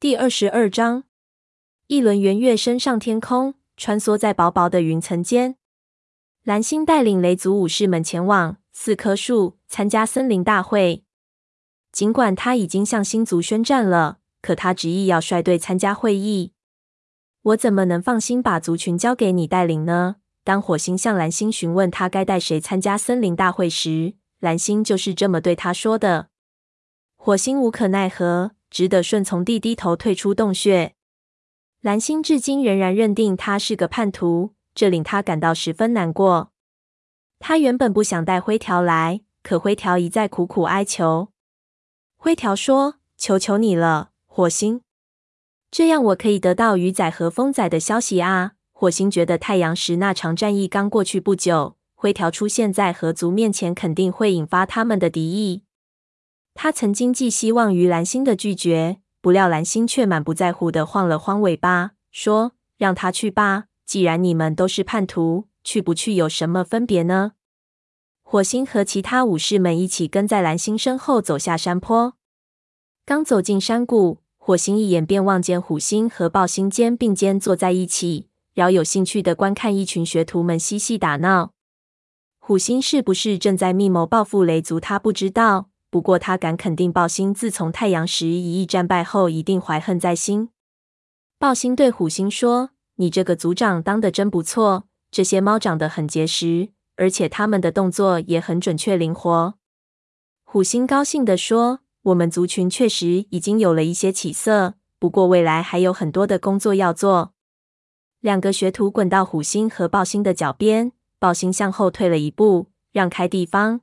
第二十二章，一轮圆月升上天空，穿梭在薄薄的云层间。蓝星带领雷族武士们前往四棵树参加森林大会。尽管他已经向星族宣战了，可他执意要率队参加会议。我怎么能放心把族群交给你带领呢？当火星向蓝星询问他该带谁参加森林大会时，蓝星就是这么对他说的。火星无可奈何。只得顺从地低头退出洞穴。蓝星至今仍然认定他是个叛徒，这令他感到十分难过。他原本不想带灰条来，可灰条一再苦苦哀求。灰条说：“求求你了，火星，这样我可以得到鱼仔和风仔的消息啊。”火星觉得太阳石那场战役刚过去不久，灰条出现在河族面前，肯定会引发他们的敌意。他曾经寄希望于蓝星的拒绝，不料蓝星却满不在乎地晃了晃尾巴，说：“让他去吧，既然你们都是叛徒，去不去有什么分别呢？”火星和其他武士们一起跟在蓝星身后走下山坡。刚走进山谷，火星一眼便望见虎星和豹星肩并肩坐在一起，饶有兴趣地观看一群学徒们嬉戏打闹。虎星是不是正在密谋报复雷族？他不知道。不过，他敢肯定，豹星自从太阳石一役战败后，一定怀恨在心。豹星对虎星说：“你这个族长当得真不错，这些猫长得很结实，而且它们的动作也很准确灵活。”虎星高兴地说：“我们族群确实已经有了一些起色，不过未来还有很多的工作要做。”两个学徒滚到虎星和豹星的脚边，豹星向后退了一步，让开地方。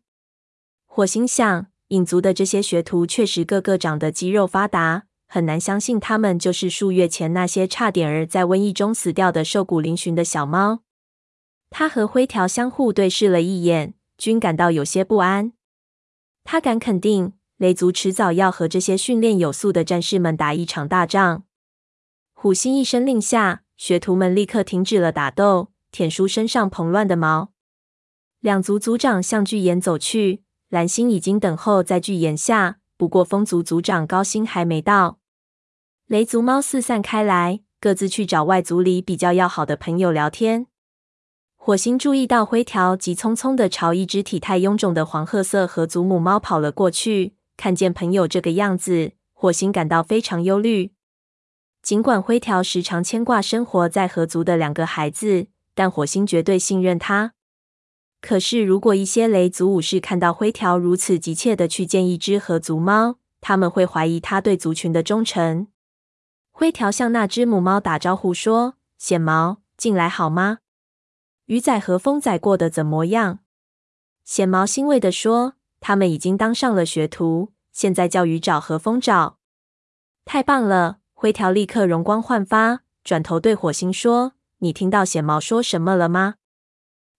火星想。影族的这些学徒确实个个长得肌肉发达，很难相信他们就是数月前那些差点儿在瘟疫中死掉的瘦骨嶙峋的小猫。他和灰条相互对视了一眼，均感到有些不安。他敢肯定，雷族迟早要和这些训练有素的战士们打一场大仗。虎星一声令下，学徒们立刻停止了打斗，舔梳身上蓬乱的毛。两族族长向巨岩走去。蓝星已经等候在巨岩下，不过风族族长高星还没到。雷族猫四散开来，各自去找外族里比较要好的朋友聊天。火星注意到灰条急匆匆地朝一只体态臃肿的黄褐色河族母猫跑了过去，看见朋友这个样子，火星感到非常忧虑。尽管灰条时常牵挂生活在河族的两个孩子，但火星绝对信任他。可是，如果一些雷族武士看到灰条如此急切的去见一只河族猫，他们会怀疑他对族群的忠诚。灰条向那只母猫打招呼说：“显毛，进来好吗？鱼仔和风仔过得怎么样？”显毛欣慰地说：“他们已经当上了学徒，现在叫鱼爪和风爪。”太棒了！灰条立刻容光焕发，转头对火星说：“你听到显毛说什么了吗？”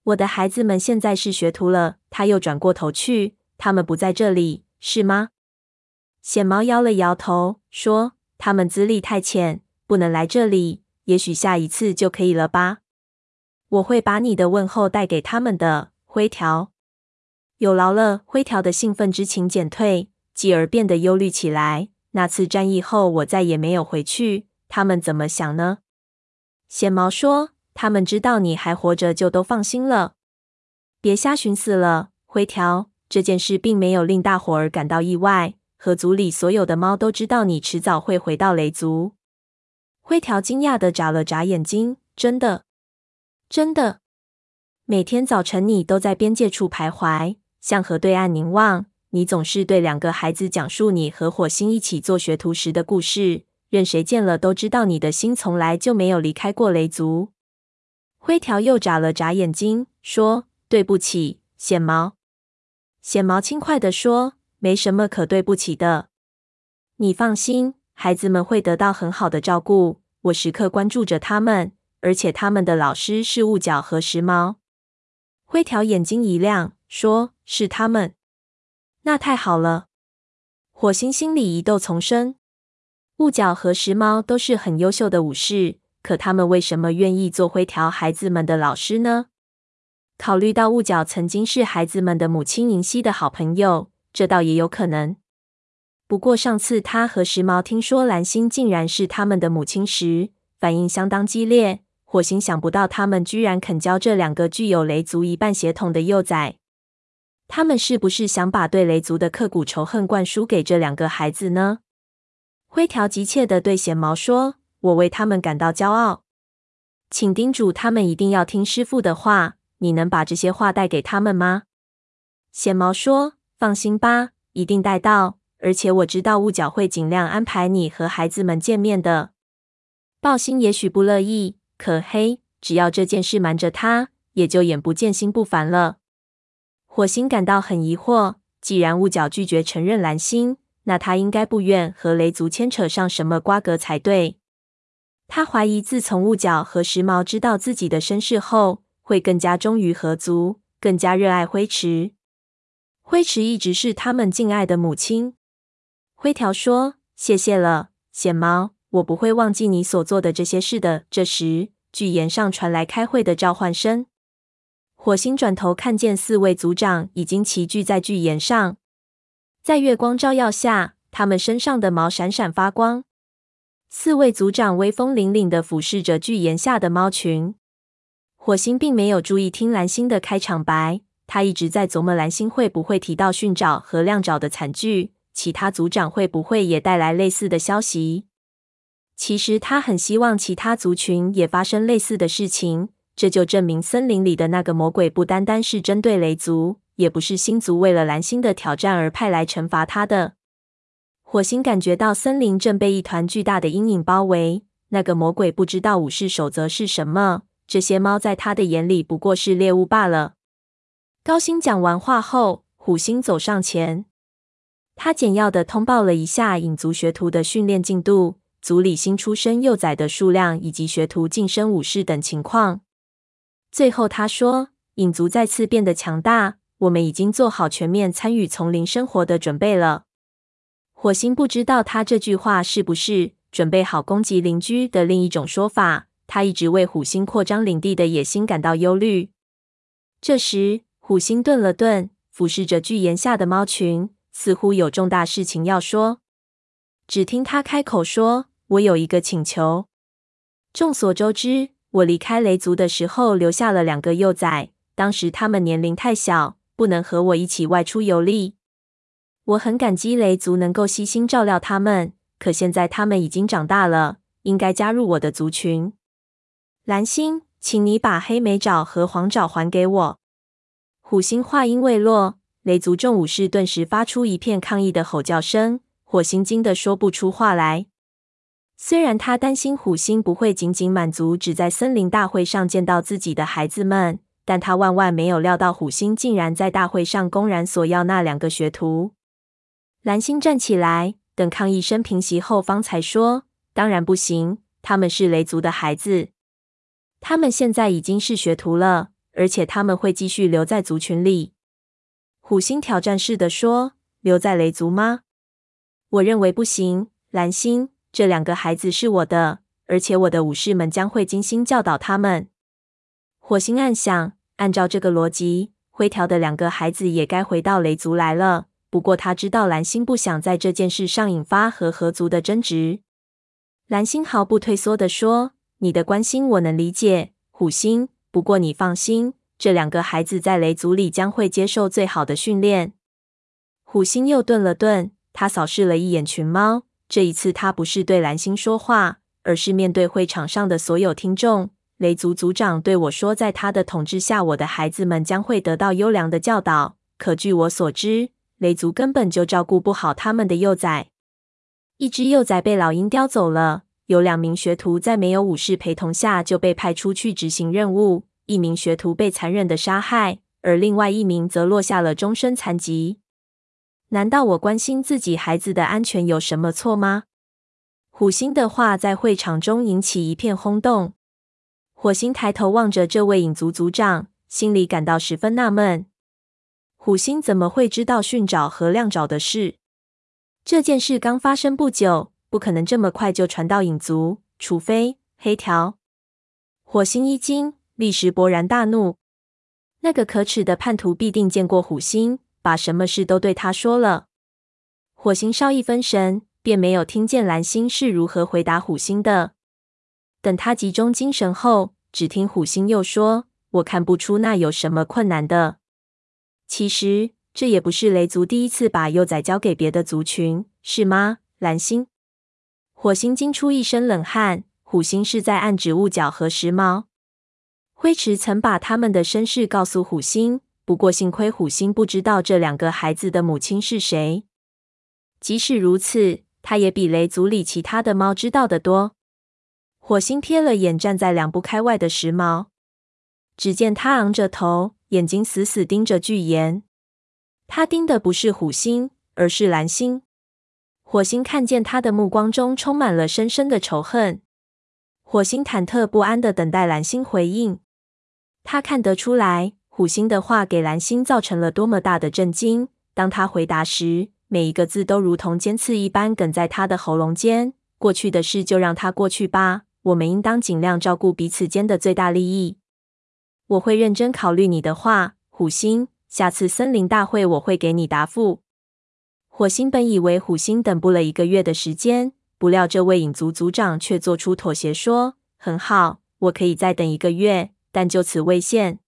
我的孩子们现在是学徒了。他又转过头去，他们不在这里，是吗？显毛摇了摇头，说：“他们资历太浅，不能来这里。也许下一次就可以了吧。我会把你的问候带给他们的。”灰条有劳了。灰条的兴奋之情减退，继而变得忧虑起来。那次战役后，我再也没有回去。他们怎么想呢？显毛说。他们知道你还活着，就都放心了。别瞎寻思了，灰条。这件事并没有令大伙儿感到意外。河族里所有的猫都知道你迟早会回到雷族。灰条惊讶地眨了眨眼睛：“真的？真的？每天早晨你都在边界处徘徊，向河对岸凝望。你总是对两个孩子讲述你和火星一起做学徒时的故事。任谁见了都知道你的心从来就没有离开过雷族。”灰条又眨了眨眼睛，说：“对不起，显毛。”显毛轻快地说：“没什么可对不起的。你放心，孩子们会得到很好的照顾。我时刻关注着他们，而且他们的老师是雾角和时髦。”灰条眼睛一亮，说：“是他们？那太好了。”火星心里疑窦丛生。雾角和时髦都是很优秀的武士。可他们为什么愿意做灰条孩子们的老师呢？考虑到雾角曾经是孩子们的母亲银溪的好朋友，这倒也有可能。不过上次他和时髦听说蓝星竟然是他们的母亲时，反应相当激烈。火星想不到他们居然肯教这两个具有雷族一半血统的幼崽。他们是不是想把对雷族的刻骨仇恨灌输给这两个孩子呢？灰条急切地对显毛说：“我为他们感到骄傲，请叮嘱他们一定要听师傅的话。你能把这些话带给他们吗？”显毛说：“放心吧，一定带到。”而且我知道雾角会尽量安排你和孩子们见面的。豹星也许不乐意，可黑，只要这件事瞒着他，也就眼不见心不烦了。火星感到很疑惑，既然雾角拒绝承认蓝星，那他应该不愿和雷族牵扯上什么瓜葛才对。他怀疑，自从雾角和时髦知道自己的身世后，会更加忠于河族，更加热爱灰池。灰池一直是他们敬爱的母亲。灰条说：“谢谢了，显毛，我不会忘记你所做的这些事的。”这时，巨岩上传来开会的召唤声。火星转头看见四位族长已经齐聚在巨岩上，在月光照耀下，他们身上的毛闪闪发光。四位族长威风凛凛地俯视着巨岩下的猫群。火星并没有注意听蓝星的开场白，他一直在琢磨蓝星会不会提到驯沼和亮爪的惨剧。其他族长会不会也带来类似的消息？其实他很希望其他族群也发生类似的事情，这就证明森林里的那个魔鬼不单单是针对雷族，也不是星族为了蓝星的挑战而派来惩罚他的。火星感觉到森林正被一团巨大的阴影包围，那个魔鬼不知道武士守则是什么，这些猫在他的眼里不过是猎物罢了。高星讲完话后，虎星走上前。他简要的通报了一下影族学徒的训练进度、族里新出生幼崽的数量以及学徒晋升武士等情况。最后他说：“影族再次变得强大，我们已经做好全面参与丛林生活的准备了。”火星不知道他这句话是不是准备好攻击邻居的另一种说法。他一直为虎星扩张领地的野心感到忧虑。这时，虎星顿了顿，俯视着巨岩下的猫群。似乎有重大事情要说，只听他开口说：“我有一个请求。众所周知，我离开雷族的时候留下了两个幼崽，当时他们年龄太小，不能和我一起外出游历。我很感激雷族能够悉心照料他们，可现在他们已经长大了，应该加入我的族群。蓝星，请你把黑莓爪和黄爪还给我。”虎星话音未落。雷族众武士顿时发出一片抗议的吼叫声，火星惊得说不出话来。虽然他担心虎星不会仅仅满足只在森林大会上见到自己的孩子们，但他万万没有料到虎星竟然在大会上公然索要那两个学徒。蓝星站起来，等抗议声平息后，方才说：“当然不行，他们是雷族的孩子，他们现在已经是学徒了，而且他们会继续留在族群里。”虎星挑战似的说：“留在雷族吗？我认为不行。蓝星，这两个孩子是我的，而且我的武士们将会精心教导他们。”火星暗想：按照这个逻辑，灰条的两个孩子也该回到雷族来了。不过他知道蓝星不想在这件事上引发和合族的争执。蓝星毫不退缩地说：“你的关心我能理解，虎星。不过你放心。”这两个孩子在雷族里将会接受最好的训练。虎星又顿了顿，他扫视了一眼群猫。这一次，他不是对蓝星说话，而是面对会场上的所有听众。雷族族长对我说，在他的统治下，我的孩子们将会得到优良的教导。可据我所知，雷族根本就照顾不好他们的幼崽。一只幼崽被老鹰叼走了，有两名学徒在没有武士陪同下就被派出去执行任务。一名学徒被残忍的杀害，而另外一名则落下了终身残疾。难道我关心自己孩子的安全有什么错吗？虎星的话在会场中引起一片轰动。火星抬头望着这位影族族长，心里感到十分纳闷：虎星怎么会知道训爪和亮爪的事？这件事刚发生不久，不可能这么快就传到影族，除非黑条。火星一惊。立时勃然大怒，那个可耻的叛徒必定见过虎星，把什么事都对他说了。火星稍一分神，便没有听见蓝星是如何回答虎星的。等他集中精神后，只听虎星又说：“我看不出那有什么困难的。其实这也不是雷族第一次把幼崽交给别的族群，是吗？”蓝星、火星惊出一身冷汗。虎星是在暗指雾角和时髦。灰池曾把他们的身世告诉虎星，不过幸亏虎星不知道这两个孩子的母亲是谁。即使如此，他也比雷族里其他的猫知道的多。火星瞥了眼站在两步开外的时髦，只见他昂着头，眼睛死死盯着巨岩。他盯的不是虎星，而是蓝星。火星看见他的目光中充满了深深的仇恨。火星忐忑不安地等待蓝星回应。他看得出来，虎星的话给蓝星造成了多么大的震惊。当他回答时，每一个字都如同尖刺一般哽在他的喉咙间。过去的事就让它过去吧。我们应当尽量照顾彼此间的最大利益。我会认真考虑你的话，虎星。下次森林大会我会给你答复。火星本以为虎星等不了一个月的时间。不料，这位影族族长却做出妥协，说：“很好，我可以再等一个月，但就此未限。